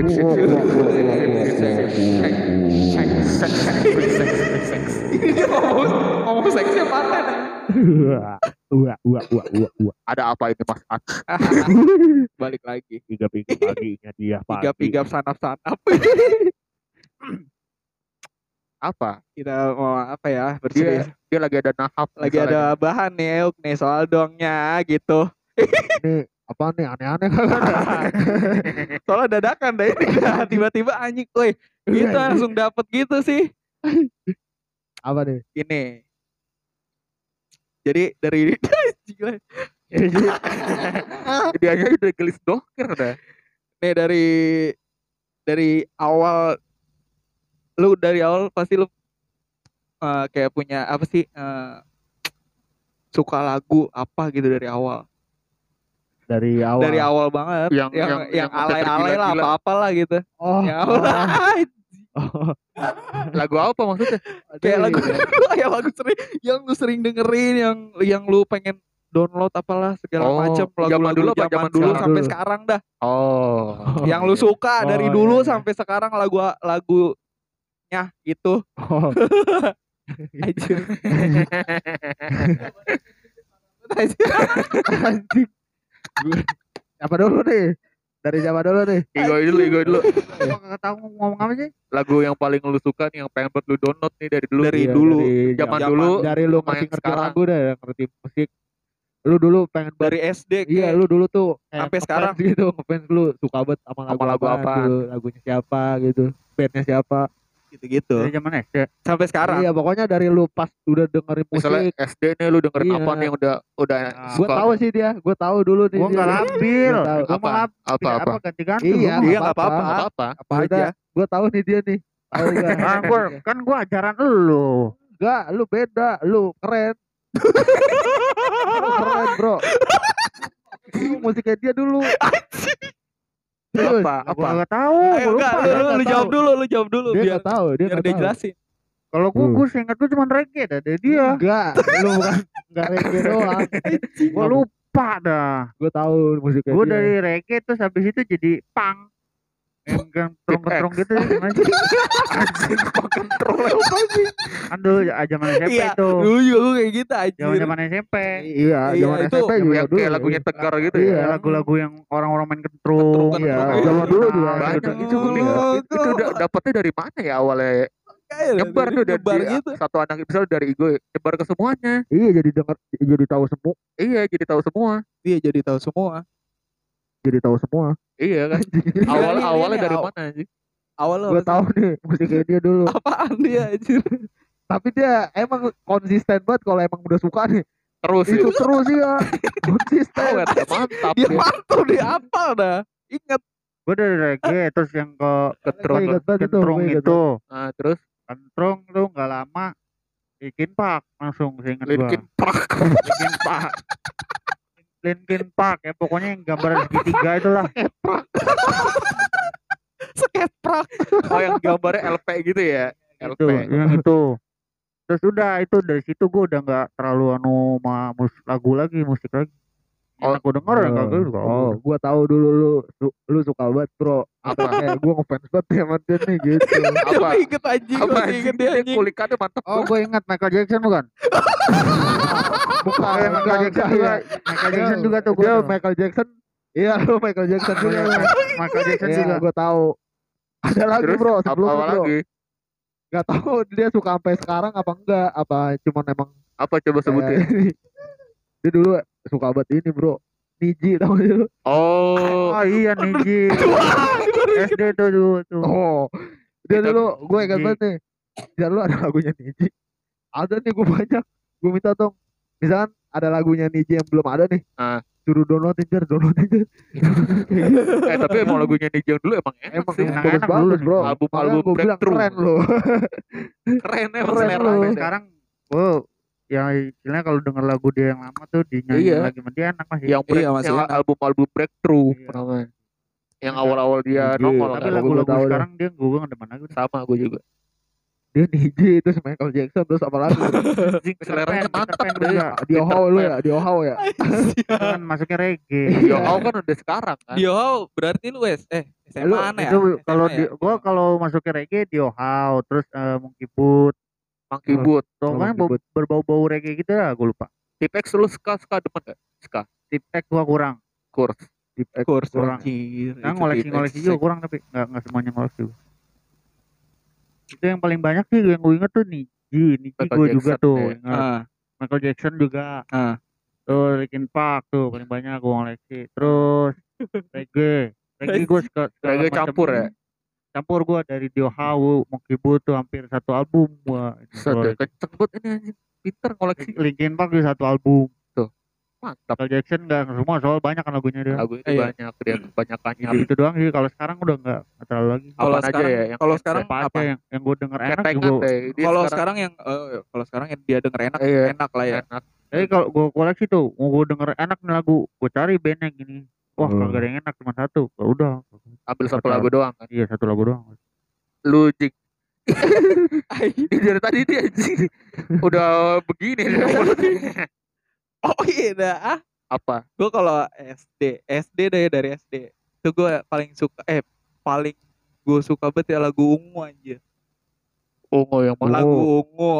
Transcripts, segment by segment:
Ini dia ngomong ngomong seksnya paten. Wah, wah, wah, wah, wah, wah. Ada apa ini Mas An? Balik lagi. Tiga paginya dia pagi. Tiga-tiga sanap-sanap. Apa? Kita mau apa ya? Dia Berserius. dia lagi ada nahap. Lagi ada bahan nih Euk nih soal dongnya gitu. Ini apa nih aneh-aneh kan? Soalnya dadakan deh ini tiba-tiba anjing, woi, kita langsung dapet gitu sih. apa nih? Ini. Jadi dari Gila. Dia aja udah gelis doker dah. nih dari dari awal lu dari awal pasti lu eh, kayak punya apa sih eh, suka lagu apa gitu dari awal Dari awal. dari awal banget Yang- yang yang- yang alay-alay lah tergila-gila. apa apalah gitu Oh, yang awal oh. Lagu apa maksudnya? kayak lagu iya. yang lagu sering yang lu sering dengerin yang yang lu pengen download apalah segala Oh, macam lagu zaman dulu apa zaman zaman dulu sekarang sampai dulu? sekarang dah Oh. yang lu suka dari Oh, dulu iya, iya. sampai sekarang lagu lagunya gitu Oh. Anjir. Anjing. Gue- Apa dulu nih? Dari siapa dulu nih? Igo dulu, Igo dulu. Emang nggak tahu ngomong apa sih? Lagu yang paling lu suka nih yang pengen buat lu download nih dari dulu. Dari Iya, dulu. dari Zaman zaman- dulu dari lu ngerti yang ngerti sekarang. lagu dah, ngerti musik. Lu dulu pengen dari SD Iya, kayak lu dulu tuh Sampai sekarang. gitu, ngefans lu suka banget sama lagu, Sama lagu apaan. dulu, lagunya siapa gitu, bandnya siapa. Gitu-gitu Dari zaman SD. sampai sekarang Iya, pokoknya dari lu pas udah dengerin Misalnya musik. SD nih lu dengerin Iya. apa nih yang udah udah Gue suka. tahu sih dia, gue tahu dulu nih. Gua dia. nggak labil. Gua. Gua apa? Apa apa? ganti-ganti. Iya, gua iya, nggak apa-apa. Apa apa? apa Udah, aja Gue tahu nih dia nih. Ah, gua, kan gua ajaran lu. Enggak, lu beda, lu keren. Lu keren, Bro. Lu musiknya dia dulu. Apa? Apa? nggak tahu. ayo Gua enggak lu, lu, lu jawab dulu lu jawab dulu Dia biar tahu, dia biar nggak dia jelasin Kalau gua Hmm. gua seingat tuh cuma reggae dah dari dia. Enggak, lu bukan enggak reggae doang. Gua lupa dah. Gue tahu musiknya Gua dia. dari reggae terus habis itu jadi punk. Kentrong-kentrong gitu gimana sih? Anjing makan troll apa sih? Kan dulu zaman SMP iya tuh. dulu juga gue kayak gitu anjir Zaman-zaman SMP. Iya, Iya, zaman itu SMP juga Yang dulu. kayak lagunya tegar gitu Iya. ya. Ya, lagu-lagu yang orang-orang main. Kentrung, Iya, kentrung. zaman dulu juga. Banyak Itu- itu gue Itu, itu udah dapetnya dari mana ya awalnya? Nyebar tuh dari nyebar gitu satu anak misalnya dari Igo nyebar ke semuanya. Iya, jadi denger jadi tahu semua, Iya, jadi tahu semua. iya jadi tahu semua jadi tahu semua. Iya kan. Awal Ini- ini- awalnya ini dari aw- mana sih? awal Gue tahu nih musiknya dia dulu. apaan dia anjir Tapi dia emang konsisten banget kalau emang udah suka nih. Terus Itu ya. terus ya. Konsisten. Awet, mantap. dia ya. mantul dia apa dah ingat Gua dari reggae terus yang ke Ketrung. Banget itu, itu. Nah, terus Kentrung tuh nggak lama Linkin Park langsung seinget gua. Linkin Park. Linkin Park. Linkin Park ya pokoknya yang gambar segitiga itulah. sketprak Oh, yang gambarnya LP gitu ya. itu LP. yang itu. Terus udah itu dari situ gua udah nggak terlalu anu sama mus lagu lagi musik lagi. Oh. Aku denger ya kagak juga. Oh, gua tahu dulu lu su- lu suka banget, Bro. Apa? Eh, gua ngefans banget sama dia nih gitu. Apa? Gue inget anjing anjing inget dia anjing kulikannya mantep. Oh, gue ingat Michael Jackson bukan? Bukan yang Michael Jackson juga. Michael Jackson juga tuh gue. Michael Jackson. Iya, lu Michael Jackson juga. lu. Michael Jackson Iya, juga. gua tahu. Ada lagi, Terus Bro, apa, sebelumnya, apa Bro. lagi? Gak tahu dia suka sampai sekarang apa enggak, apa cuman emang Apa coba sebutin? kayak- dia dulu suka banget ini, Bro. Niji tau gak sih lu? Oh, Oh iya Niji. SD tuh dulu tuh. Oh. Dia Kita- dulu gue ingat banget nih. Dia dulu ada lagunya Niji. Ada nih gue banyak. Gue minta dong. Misalkan ada lagunya Niji yang belum ada nih. Ah. Suruh downloadin jar, downloadin jar. eh tapi emang lagunya Niji yang dulu emang enak Emang sih. enak. bagus banget, dulu bro. Album-album gue bilang breakthrough. keren loh. Keren emang Keren selera. beda. Sekarang oh yang istilahnya kalau denger lagu dia yang lama tuh dinyanyi Iya. lagi sama dia enak masih. yang break, Iya, masih yang enak. album-album breakthrough Iya. Yang awal-awal dia nongol Tapi Tapi lagu- lagu-lagu sekarang dia gue gak demen lagi. udah. sama gue juga. Dia DJ terus Michael Jackson terus apa lagi Pan, mantap juga. di Ohio lu ya di Ohio ya kan masuknya reggae Yo, kau kan udah sekarang kan. Di Ohio berarti lu wes eh SMA Lu, mana ya? kalau ya? di gua kalau masuknya reggae di Ohio terus eh, Monkey Boot Monkey Boot. Tuh, kan berbau-bau reggae gitu ya gue lupa Tipex lu ska ska demen gak? Ska. Tip X gua kurang Kurs. di Kurs kurang. anjir. Nah, Itu ngoleksi-ngoleksi T-Pex. juga kurang tapi nggak nggak semuanya ngoleksi. Itu yang paling banyak sih yang gue inget tuh Niji, Niji gue juga tuh ya. ingat. Ah, Michael Jackson juga. Ah. Tuh Linkin Park tuh paling banyak gue ngoleksi. Terus reggae, reggae gue suka segala Reggae campur ya? Campur gue dari Dio Hawu, Monkey Boot tuh hampir satu album. Set deh, kenceng banget ini anjing. Pinter ngoleksi. Linkin Park juga satu album. Mantap. Michael Jackson nggak semua soal banyak kan lagunya dia. Lagu itu Iya. banyak dia kebanyakannya. Gitu, gitu doang sih. Kalau sekarang udah nggak terlalu lagi. Kalau sekarang ya yang kalau sekarang Apa apa? yang yang gue denger enak juga. Kalau sekarang sekarang yang eh, kalau sekarang yang dia denger enak Iya. enak lah ya. enak. Eh kalau gue koleksi tuh, mau gue denger enak nih lagu, gue cari band yang gini. Wah, Hmm. kagak ada yang enak cuma satu. Ya udah, Ambil satu lagu doang kan. iya satu lagu doang. Lu jik. Dari tadi dia anjing. Udah begini. Oh iya dah. Ah, Apa? gue kalau SD, SD deh dari SD. Itu gue paling suka eh paling gue suka banget ya lagu ungu anjir. Ungu yang mana? Lagu ungu.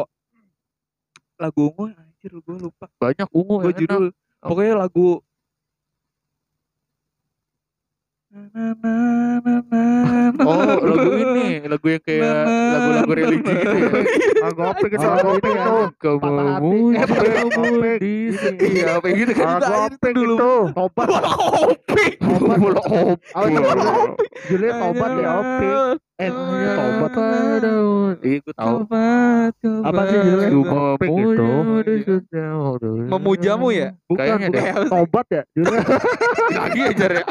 Lagu ungu anjir gue lupa. Banyak ungu Gue yang enak. judul pokoknya lagu Na, na, na, na, na, na. Oh, lagu ini, lagu yang kayak lagu-lagu religi gitu ya. Lagu apa gitu? Lagu apa itu? Kamu di sini. Iya, apa gitu kan? Lagu apa dulu. tobat Opik. tobat Bola op. oh itu judulnya- tobat ya Opik. Eh tobat Iya, gue tahu. Apa sih judulnya? Gitu. Memujamu ya? bukan Kayaknya bukan deh. tobat ya judulnya Lagi aja ya.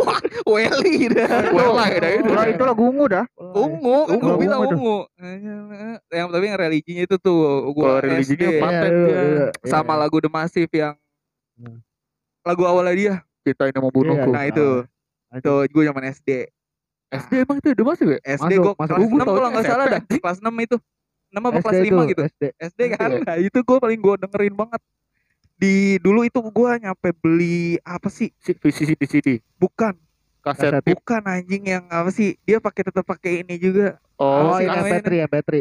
Wah, Welly dah. Wela ya dah itu. Lah itu lagu ungu dah. Ungu, kan Ungu, gue bilang ungu itu. Yang tapi yang religinya itu tuh gua Kalau religinya. Paten Iya, iya, iya. sama lagu The Massive yang Hmm. lagu awalnya dia. Kita ini membunuhku. Iya, Nah itu, itu gue zaman SD. SD emang itu udah masuk ya? SD Masuk, gue masuk. kelas 6 kalau nggak salah dah. Kelas 6 itu. 6 apa kelas SD 5 itu, gitu. SD SD kan. Iya. Nah, itu gue paling gue dengerin banget. Di dulu itu gue nyampe beli apa sih? Si VCD CD. Bukan, Kaset. Bukan anjing yang apa sih? Dia pakai tetap pakai ini juga. Oh, oh namanya MP3 MP3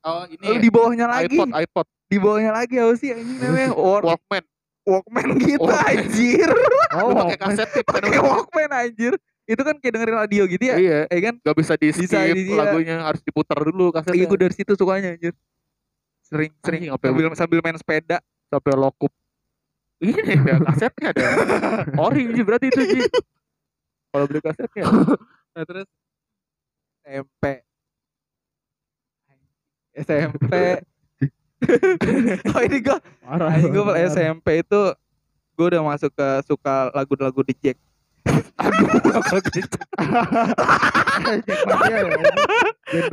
oh ini Lalu di bawahnya lagi. iPod, iPod, Di bawahnya lagi apa sih anjing namanya? War, Walkman. Walkman gitu Walkman. anjir. oh pakai kaset tip kan? Pakai Walkman anjir. Itu kan kayak dengerin radio gitu ya. Iya, Eh kan? gak bisa di skip Bisa di- iya. lagunya harus diputar dulu Iya kasetnya. gue dari situ sukanya anjir. Sering sering Anjing, apa sambil sambil main sepeda. sampai lokup. Ini ada kasetnya ada. Ori Ji, berarti itu Ji. Kalau beli kasetnya. Nah terus SMP SMP oh ini gue marah ini gue. SMP itu gue udah masuk ke suka lagu-lagu di Jack aduh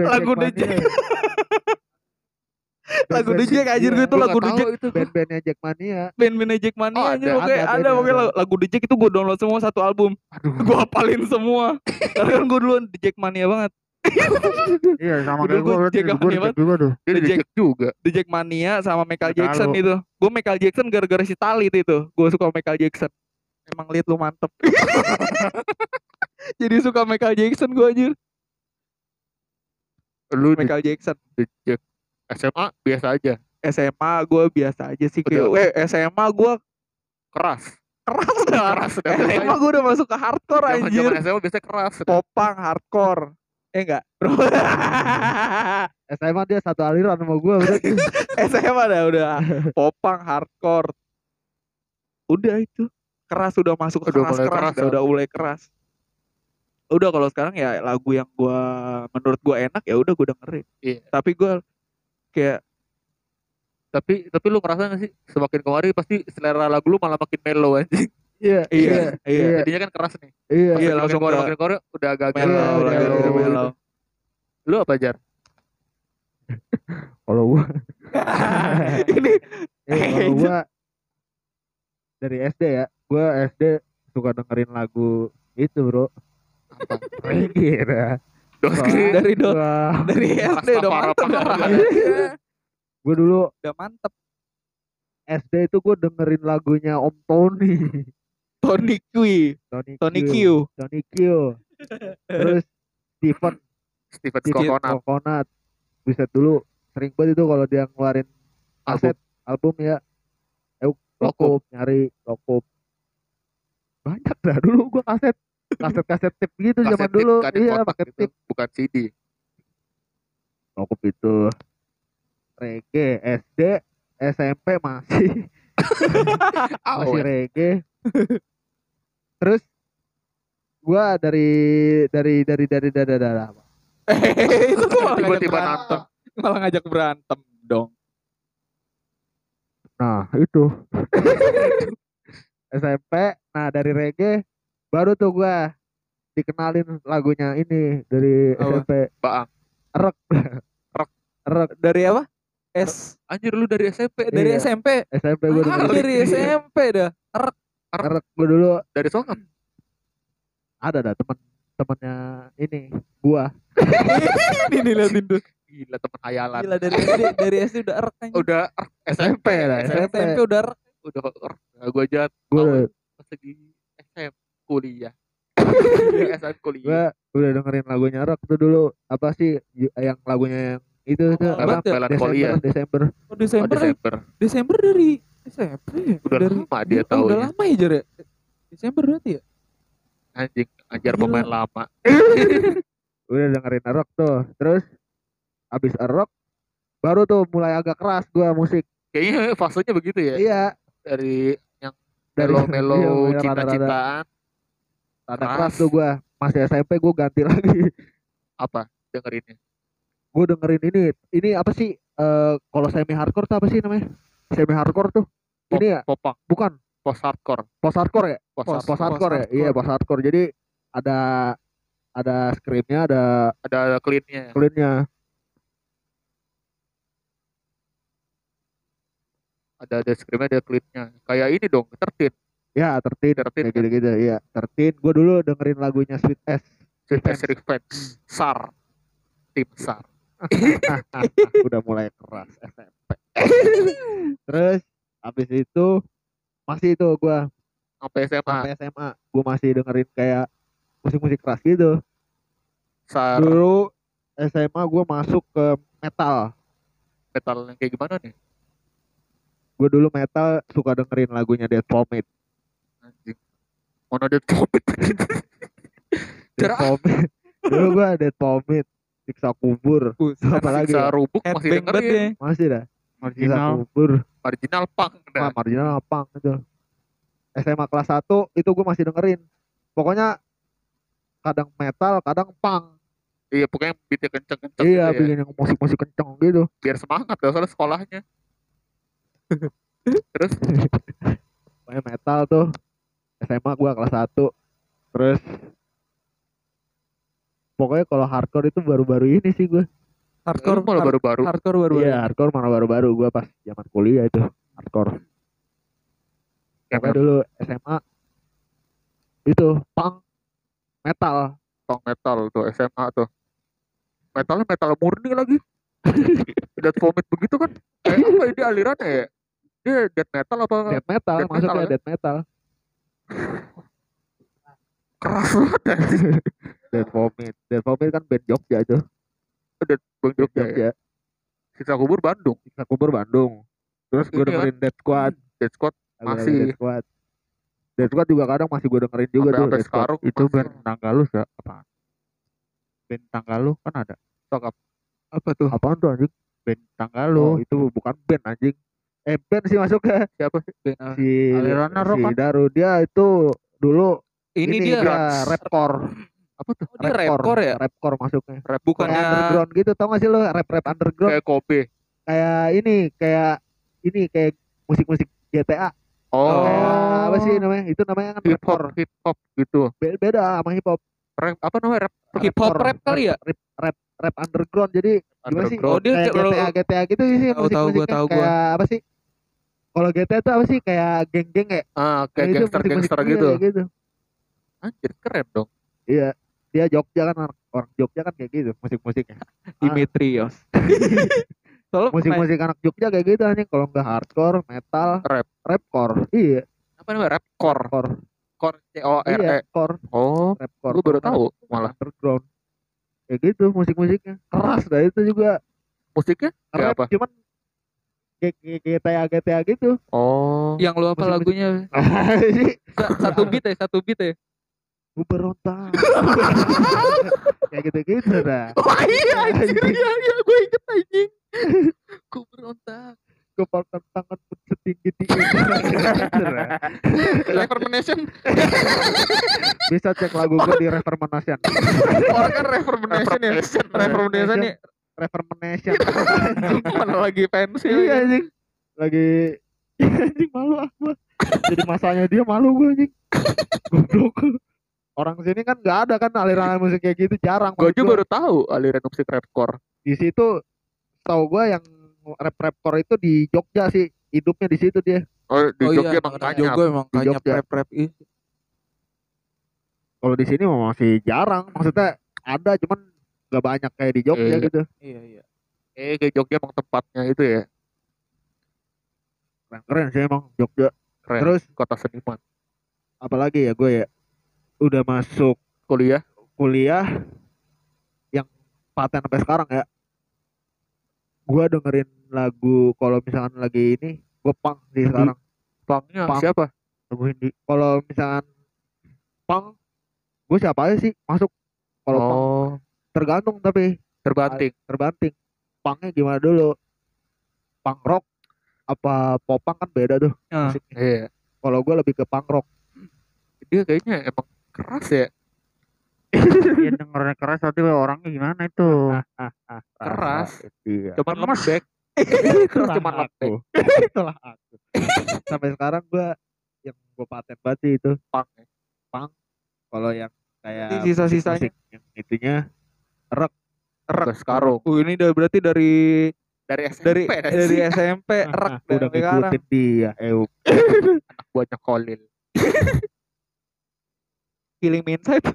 lagu Jack Jack. Band-band Lagu Jack Jack anjir iya. gue tuh Gua lagu Jack itu. band-bandnya Jack Mania band-band Jack Mania Oh, anjir ada, pokoknya ada, ada, ada, pokoknya ada. lagu- Jack itu gue download semua satu album Aduh. gue hafalin semua karena kan gue duluan di Jack Mania banget Iya sama kayak gue Gue mania juga tuh. The di Jack. Jack juga. The Jack Mania sama Michael Jackson itu. Gue Michael Jackson gara-gara si Tali itu itu. Gue suka Michael Jackson. Emang liat lu mantep. Jadi suka Michael Jackson gue anjir. Lu di Michael Jackson. di. SMA biasa aja. SMA gue biasa aja sih. Kayak, eh SMA gue Keras. keras dah. Keras udah. SMA gue udah masuk ke hardcore Zaman anjir. zaman SMA biasanya keras. Popang hardcore. Eh enggak. Bro. SMA dia satu aliran sama gue SMA dah udah. Popang hardcore. Udah itu. Keras udah masuk ke Udah keras, mulai keras, keras, udah, ya. udah mulai keras. Udah kalau sekarang ya lagu yang gua menurut gua enak ya udah gua dengerin. Iya. Tapi gua kayak Tapi tapi lu ngerasa gak sih semakin kemari pasti selera lagu lu malah makin mellow anjing. iya iya, iya, iya Jadinya kan keras nih. iya Iya, langsung kemari ke- makin kemari udah agak-agak mellow, Iya, iya, mellow, iya, mellow. Lu apa jar? kalau gue Ini kalau gue dari SD ya gue SD suka dengerin lagu itu bro reggae ya Doski. Dari do Wah, dari SD udah mantep dah. gue dulu Udah mantep. SD itu gue dengerin lagunya Om Tony. Tony Q, Tony, Tony Q. Tony Q. Terus Steven Steven Steven Coconut. Coconut. Buset dulu sering banget itu kalau dia ngeluarin kaset album, ya. Eh, lokup, nyari lokup. Banyak dah dulu gua kaset. Kaset-kaset tip gitu Kaset zaman tip, dulu. kan Iya, pakai gitu, tip. Bukan CD. Lokup itu. Reggae, SD, SMP masih masih reggae. Terus gua dari dari dari dari dari dari, dari ngajak Tiba-tiba nonton. Malah ngajak berantem dong. Nah, itu. SMP, nah dari reggae baru tuh gua dikenalin lagunya ini dari Apa? SMP. Baang. Erek. Erek. Erek Dari apa? S Anjir lu dari SMP. dari Iya. SMP. SMP gua Ah, dari SMP dah. Erek gua dulu Dari Songam. ada dah temen temennya ini gua. Ini liatin tuh. Gila temen hayalan. Gila dari SD dari SD udah erek anjing. Udah er, SMP lah, SMP. SMP udah erek. Udah er. Nah, gua aja udah- pas lagi SMP kuliah. SMP kuliah. gua udah dengerin lagunya Erek tuh dulu. Apa sih yang lagunya yang itu itu Apa? apa? Apa? Melankolia. Desember, Desember. Oh, Oh, Desember. Desember. Desember dari SMP. ya? Udah dari, lama dia oh, tahu Udah lama ya Jar ya? Desember berarti ya? Anjing, ajar pemain lama. Udah dengerin Erek tuh. Terus abis Erek baru tuh mulai agak keras gua musik. Kayaknya fasenya begitu ya. Iya, Dari yang Dari- melo-melo iya, cinta-cintaan rada Keras. tuh gua. Masih SMP gua ganti lagi. apa dengerinnya? Gue dengerin ini. Ini apa sih? eh kalau semi hardcore tuh apa sih namanya? Semi hardcore tuh. Pop, Ini ya, popang, bukan post hardcore, post hardcore ya? post, Post, hardcore. hardcore ya? Iya, post hardcore. Jadi ada ada screamnya, ada Ada cleannya. cleannya. Ada ada ada cleannya. Kayak ini dong, tertib. Ya, tertin. Tertin, Kayak gitu-gitu. Iya, tertin. Gue dulu dengerin lagunya Sweet S. Sweet as Revenge, SAR, tim SAR. Udah mulai keras SMP. Terus habis itu masih itu gua Sampai SMA, sampai SMA gue masih dengerin kayak musik-musik keras gitu. SAR, Dulu SMA gue masuk ke metal. metal yang kayak gimana nih? Gue dulu metal suka dengerin lagunya Dead Vomit. Anjing. Mana ada topik Dead. Vomit. dulu gue Dead Vomit. Siksa kubur. Apa lagi? Siksa ya? rubuk masih dengerin. ya. Masih dah. Siksa Marginal. kubur. Marginal punk dah. marginal apa itu. SMA kelas 1 itu gue masih dengerin. Pokoknya kadang metal, kadang punk. Iya, pokoknya beatnya kenceng-kenceng Iya, gitu ya. bikin yang musik-musik kenceng gitu. Biar semangat ya, soalnya sekolahnya. Terus Pokoknya metal tuh SMA gua kelas 1 terus pokoknya kalau hardcore itu baru-baru ini sih gua Hardcore malah baru-baru. Hardcore baru. iya hardcore mana baru-baru gua pas zaman kuliah itu hardcore Ya, pokoknya dulu SMA itu punk metal Punk metal tuh SMA tuh. Metalnya metal murni lagi. Death vomit begitu kan? Kayak apa ini alirannya ya? Dia death metal apa death metal Death masuknya metal, ya? death metal keras banget ya? death vomit death vomit kan band Jogja itu Death Bang band Jogja ya? Jogja Sisa kubur Bandung. Siksa kubur Bandung terus gua Ini kan dengerin Dead Squad Death Squad Masih. Dead Squad Dead Squad juga kadang masih gua dengerin juga sampai tuh sampai Squad sekarang Itu band Tanggalus ya? Apaan? Band Tanggalu kan ada. Apa tuh? apaan tuh anjing Band Oh, Tanggalu. itu bukan band anjing. Eh band sih masuknya siapa sih? Band, ah. si Alirannya rock si kan? Daru dia itu dulu Ini, dia, rapcore. Apa tuh? Oh, dia rapcore ya? Rapcore masuknya. Rap Bukannya Kayak underground gitu tau gak sih lo rap rap underground kayak Kobe. kayak ini kayak ini kayak musik-musik GTA. Oh, Kayak apa sih namanya? Itu namanya kan hip hop, rapcore. hip hop gitu. Be- Beda sama hip hop. Rap apa namanya rap hip hop Rapcore. rap kali ya? Rap rap, rap underground. Jadi gimana sih? underground. Oh, dia kayak GTA GTA gitu sih Tahu, tahu gua, musik-musiknya tahu gua. kayak apa sih? Kalau GTA itu apa sih? Kayak geng-geng ya? Ah, kayak Nah, itu gangster musik-musik gangster dia gitu. kayak gitu. Anjir keren dong. Iya. dia Jogja kan orang, orang Jogja kan kayak gitu musik-musiknya Dimitrios. Soalnya musik-musik anak Jogja kayak gitu anjing kalau nggak hardcore metal Rap. rapcore iya apa namanya rapcore core core C O R iya E core oh rapcore gue baru tahu malah underground kayak gitu musik-musiknya keras dah itu juga musiknya rap apa cuman GTA GTA gitu oh yang lu apa Musik-musik. lagunya? Sa- Satu beat ya, satu beat ya. gue berontak kayak gitu gitu dah Wah iya anjir, iya iya gue inget anjing. Gue berontak. kepalkan tangan pun setinggi tinggi. Reformation. bisa cek lagu gue di Reformation Orang kan reformation ya. Reformation nih. Reformation Mana lagi pensil. iya anjing lagi anjing malu ah gua jadi masanya dia malu gue anjing goblok orang sini kan nggak ada kan aliran musik kayak gitu jarang gue gua. baru tahu aliran musik rapcore di situ tahu gue yang rap rapcore itu di Jogja sih hidupnya di situ dia oh di Oh Jogja iya, emang kanyap Jogja emang Di kanyap Jogja. rap rap ini. kalau di sini mah masih jarang maksudnya ada cuman nggak banyak kayak di Jogja Iya. gitu. Iya iya. eh kayak Jogja emang tempatnya itu ya. Keren, keren sih emang Jogja. Keren terus? kota seniman. Apalagi ya gue ya udah masuk kuliah? kuliah yang paten sampai sekarang ya. Gue dengerin lagu kalau misalkan lagi ini gue punk sih sekarang. pangnya Pang. siapa? Lagu Hindi kalau misalkan punk gue siapa aja sih masuk kalau oh tergantung tapi terbanting. Terbanting. Punknya gimana dulu? Punk rock apa pop punk kan beda tuh Ah. musiknya. iya. Kalau gue lebih ke punk rock. Dia kayaknya emang keras ya. Iya dengernya keras tapi orangnya gimana itu? Keras. iya. Cuman Lemes. lembek. Keras cuman Itulah lembek. Aku itulah aku. Sampai sekarang gue yang gue paten banget sih itu. Pang ya. kalau yang kayak sisa-sisanya. yang itunya Rak. Terus sekarung Uh, ini udah berarti dari dari SMP dari dah dari. SMP Ah, udah sekarang. ngikutin dia eh anak buahnya Kolil Killing Inside.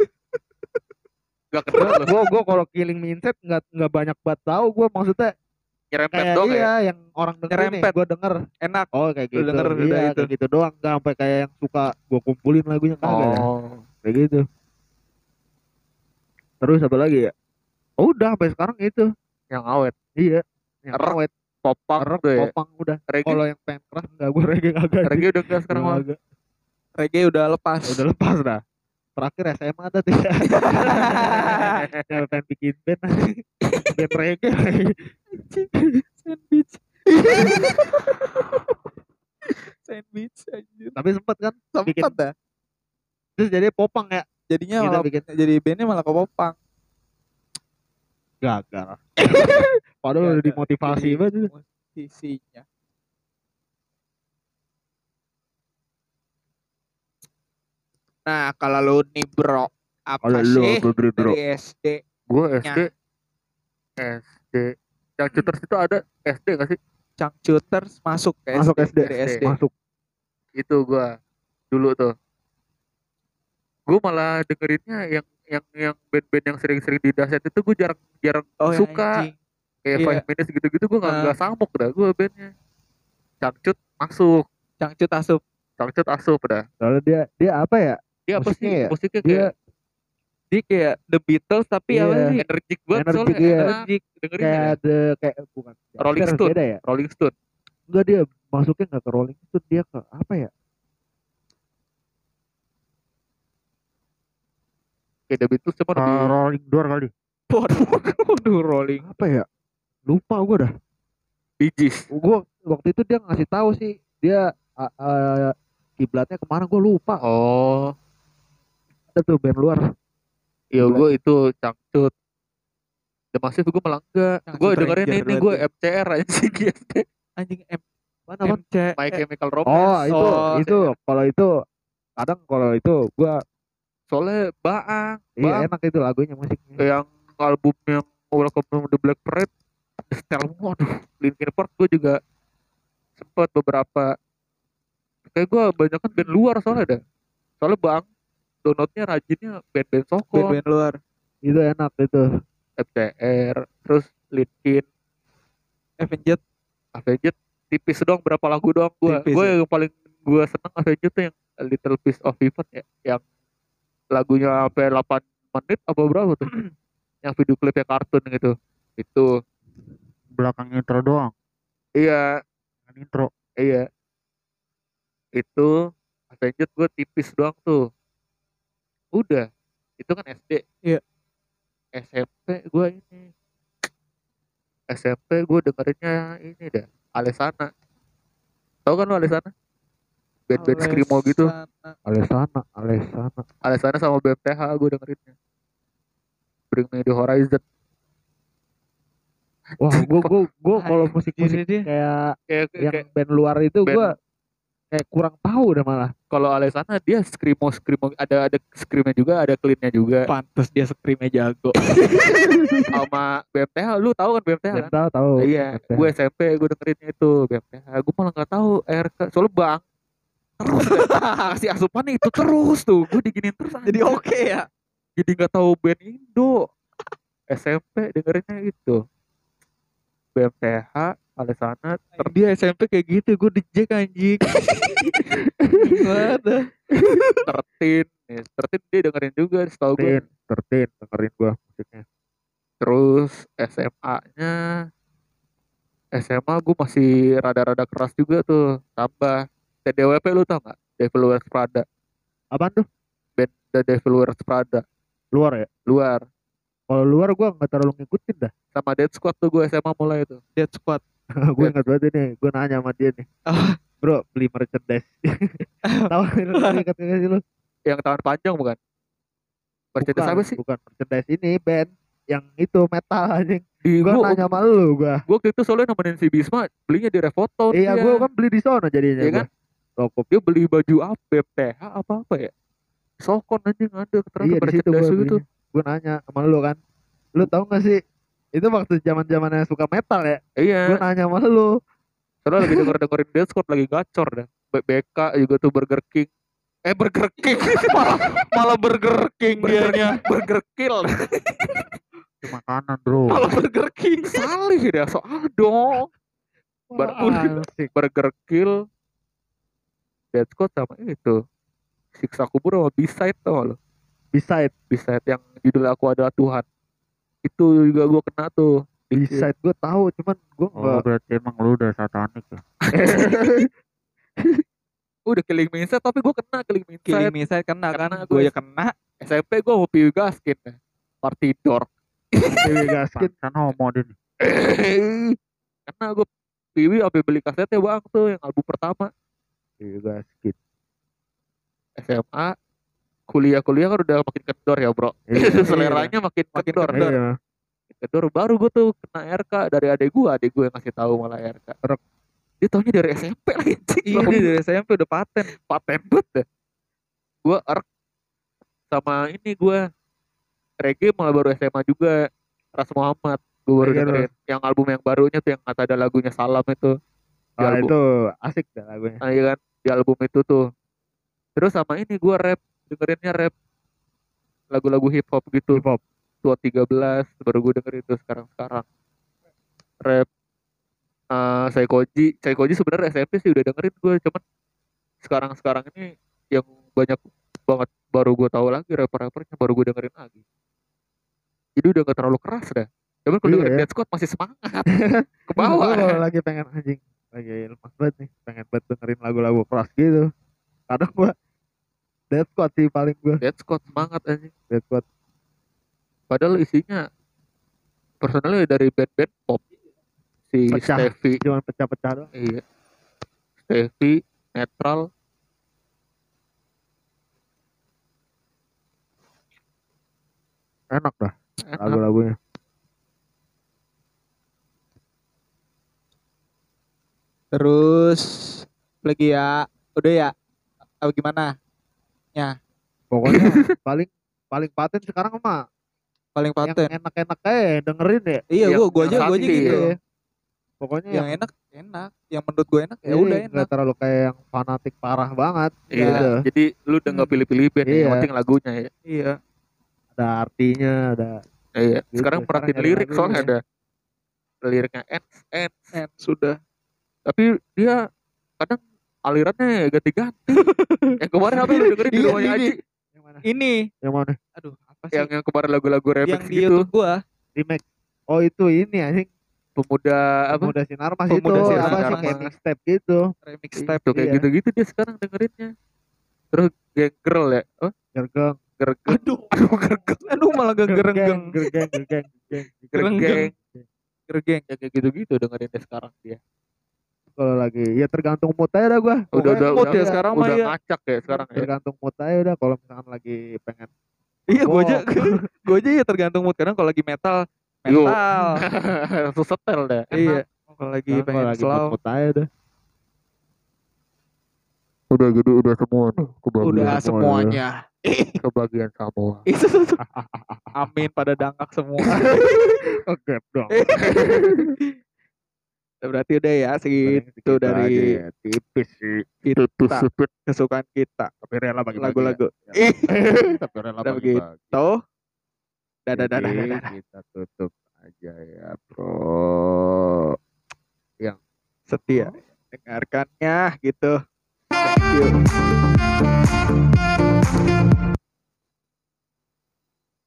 gak kenal gue gue kalau killing mindset nggak nggak banyak banget tahu gue maksudnya nyerempet kayak dong iya ya yang orang denger nih Nyerempet. gue denger Enak. oh kayak Lu gitu denger udah iya itu. kayak gitu doang nggak sampai kayak yang suka gue kumpulin lagunya kagak ya. oh kayak gitu terus apa lagi ya udah sampai sekarang itu. Yang awet? Iya yang Rock, awet. popang rock tuh ya? popang udah. Reggae? Kalau yang pengen keras enggak gue reggae kagak reggae udah enggak sekarang mah kagak. Reggae udah lepas. udah lepas dah. Terakhir SMA ada ya yang pengen bikin band band reggae. Sandwich. Sandwich anjir. tapi sempet kan Sempet dah. terus jadi popang ya? Jadinya Kita malah bikin- jadi bandnya malah ke popang. Gagal padahal udah dimotivasi banget itu. Musisinya. Nah, kalau lu nih bro, apa kalau lu sih bro, bro. dari SD? gue SD SD yang cuters itu ada SD gak sih Cangcuters masuk ke masuk SD, dari SD. masuk itu gue dulu tuh gue malah dengerinnya yang yang yang band-band yang sering-sering di daset itu gue jarang jarang Oh, suka anjing. kayak Iya. Five Minutes gitu-gitu gue nggak Ah. nggak samuk dah gue bandnya cangcut masuk Cangcut asup. cangcut asup dah soalnya dia dia apa ya dia apa sih ya? musiknya dia kayak Dia kayak The Beatles tapi Iya. apa sih? energik banget Energik, soalnya enak Energik. dengerin kayak ya. ada kayak bukan Rolling Stone. ya Rolling Stone enggak dia masuknya nggak ke Rolling Stone dia ke apa ya kayak The Beatles cuma Uh, lebih rolling door kali. Waduh, waduh rolling. apa ya? Lupa gue dah. Gees gue waktu itu dia ngasih tahu sih dia uh, uh, kiblatnya ke mana gue lupa. Oh. Ada tuh band luar. Iya gue itu cangcut. The Massive gue malah enggak Gue dengerin Ranger ini gue. MCR aja sih GST Anjing M mana Bang? MC. My Chemical Romance. oh itu Oh, itu kalau itu kadang kalau itu gue Soalnya Baang iya Bang enak itu lagunya musiknya. Yang album yang Welcome to the Black Parade Style waduh Linkin Park gue juga Sempet beberapa. Kayak gue banyak kan band luar soalnya dah. Soalnya Bang Downloadnya rajinnya band-band soko band-band luar. itu enak itu. FCR terus Linkin. Avenged. Avenged tipis doang berapa lagu doang gue gue ya? yang paling gue seneng Avenged tuh yang A Little Piece of Heaven ya yang lagunya sampai 8 menit apa berapa tuh? Yang video klipnya kartun gitu. Itu. Belakang intro doang. Iya. Kan intro. Iya. Itu Avenged gue tipis doang tuh. Udah. Itu kan SD Iya. SMP gue ini. SMP gue dengerinnya ini dah. Alesana. Tau kan lu Alesana band-band screamo gitu. Alesana. Alesana Alesana Alesana sama BMTH gue dengerinnya. Bring Me The Horizon. Wah gua gua gua kalau musik musik dia. kayak kayak, yang kayak band luar itu band- gua kayak kurang tahu dah malah. Kalau Alesana dia screamo screamo ada ada screamnya juga ada cleannya juga. Pantes dia screamnya jago. sama BMTH lu tahu kan BMTH kan? tahu tahu iya gue SMP gue dengerinnya itu BMTH gue malah nggak tahu RK soalnya bang terus kasih asupannya itu terus tuh gue diginin terus Jadi oke ya. jadi nggak tahu band Indo SMP dengerinnya itu BMTH Alesana Dia SMP kayak gitu, gue dijek anjing. Gimana? tertin nih tertin dia dengerin juga setahu gue Tertin dengerin gua musiknya terus SMA nya SMA gue masih rada-rada keras juga tuh tambah TDWP lu tau gak Devil Wears Prada. Apaan tuh? Band The Devil Wears Prada. Luar ya? Luar. Kalau luar gua nggak terlalu ngikutin dah. Sama Dead Squad tuh gue SMA mulai tuh Dead Squad. gue ingat banget ini gue nanya sama dia nih. Ah. bro beli merchandise. Tahu ingat ingat sih lu? Yang tangan panjang bukan? Mercedes bukan, apa sih? bukan merchandise ini band yang itu metal anjing di gue gua, nanya sama lu gua. Gua waktu itu soalnya nemenin si Bisma belinya di Revoton iya gua kan beli di sono jadinya Iya gua. kan? Lokop. dia beli baju apa BMTH apa apa ya? Sokon anjing ada ternyata iya merchandise gitu belinya. gua nanya sama lu kan. Lu tahu gak sih itu waktu zaman zamannya suka metal ya? Iya. Gua nanya sama lu. Soalnya lagi denger dengerin Squad lagi gacor dah. B- BK juga tuh Burger King. Eh Burger King. Malah, malah Burger King dianya. Burger Kill. Itu makanan bro. Malah Burger King. Salih dah soal dong Bar-. Burger Kill Dead Squad sama itu. Siksa Kubur sama B-Side tau lo? Beside B-Side yang judul aku adalah Tuhan. Itu juga gua kena tuh. Beside gua tahu cuman gua oh nggak berarti emang lu udah satanik ya? Udah Killing Me Inside tapi gua kena Killing Me Killing Inside Me Inside kena kan? Kena Gue gue. ya kena. SMP gua mau Piwi Gaskin Party Door Dewi Gaskin. Pantesan homo dia nih. Karena gue Piwi sampai beli kasetnya bang tuh yang album pertama Dewi Gaskin SMA kuliah-kuliah kan udah makin kendor ya bro. Iya. seleranya makin, Makin kendor kendor. Iya. kendor. Baru gue tuh kena RK dari adek gue adek gue yang ngasih tahu malah RK Rek. dia taunya dari SMP lagi anjing. Iya dia dari SMP udah paten. paten banget dah gue erk sama ini gue reggae malah baru SMA juga. Ras Muhammad. Gue baru Reggae dengerin. yang album yang barunya tuh yang kata ada lagunya Salam itu. Ah, album- itu asik dah lagunya. Nah, iya kan di album itu tuh. Terus sama ini gua rap, dengerinnya rap lagu-lagu hip hop gitu. hip hop Tua 13 baru gue dengerin itu sekarang-sekarang. Rap eh Saikoji, Saikoji sebenarnya SMP sih udah dengerin gue, cuman sekarang-sekarang ini yang banyak banget baru gue tahu lagi rapper-rappernya baru gue dengerin lagi. Jadi udah gak terlalu keras dah. Cuman kalau Iya dengerin ya. Dead Squad masih semangat. Ke bawah. lagi pengen anjing lagi lemas banget nih pengen banget dengerin lagu-lagu keras gitu kadang gua Dead Squad sih paling gua Dead Squad semangat anjing. Dead Squad Padahal isinya personalnya dari band-band pop. Si Pecah. Stevie, cuma pecah-pecah doang iya. Stevie, Netral, enak dah lagu-lagunya Terus lagi ya, udah ya. Apa gimana? pokoknya paling paling paten sekarang mah Paling yang paten. enak-enak eh dengerin ya Iya, Yang- gua gua yang aja gua aja gitu. Iya. pokoknya Yang enak enak, yang menurut gue enak ya iya, udah nggak enak. terlalu kayak yang fanatik parah banget Iya. gitu. Jadi lu udah nggak Hmm. pilih-pilih band, ya, yang Iya. penting lagunya ya. Iya. ada artinya ada Iya, Gitu, sekarang sekarang perhatiin lirik soalnya ya. ada liriknya ends ends Eh, sudah tapi dia kadang alirannya ganti-ganti. Yang kemarin apa lu dengerin? Di Iya, rumahnya ini. Aji. Yang mana? Ini. Yang mana? Aduh apa sih? yang yang kemarin lagu-lagu remix yang di gitu. YouTube gua. Remake oh itu ini anjing. Pemuda apa? Pemuda sinar mas itu. Pemuda Sinar apa sih Mas. kayak mixtape gitu. Remix itu type kayak iya. gitu-gitu dia sekarang dengerinnya. Terus geng girl ya? Oh gergeng. Gergeng. Aduh. Aduh gergeng. Aduh malah gegereng gergeng gergeng gergeng gergeng Gergeng. gergeng. Gergeng. Ya kayak gitu-gitu dengerinnya sekarang dia kalau lagi ya tergantung mood aja dah gua. Udah udah mood udah, ya sekarang mah udah ya. ngacak ya sekarang ya. Tergantung mood aja udah. Kalau misalkan lagi pengen iya gua aja gua aja ya tergantung mood. Kadang kalau lagi metal metal. Langsung setel deh. Iya kalau lagi pengen lagi slow. mood aja udah. Udah jadi udah semua kebagian udah semua ya. semuanya kebagian itu amin pada dangkak semua. Oke dong berarti udah ya segitu dari ya. tipis sih. Itu kita kesukaan kita. Tapi rela bagi lagu-lagu. Ya. ih. tapi rela Udah bagi tuh dadah dadah dadah kita tutup aja ya bro. Setia. dengarkannya gitu. Thank you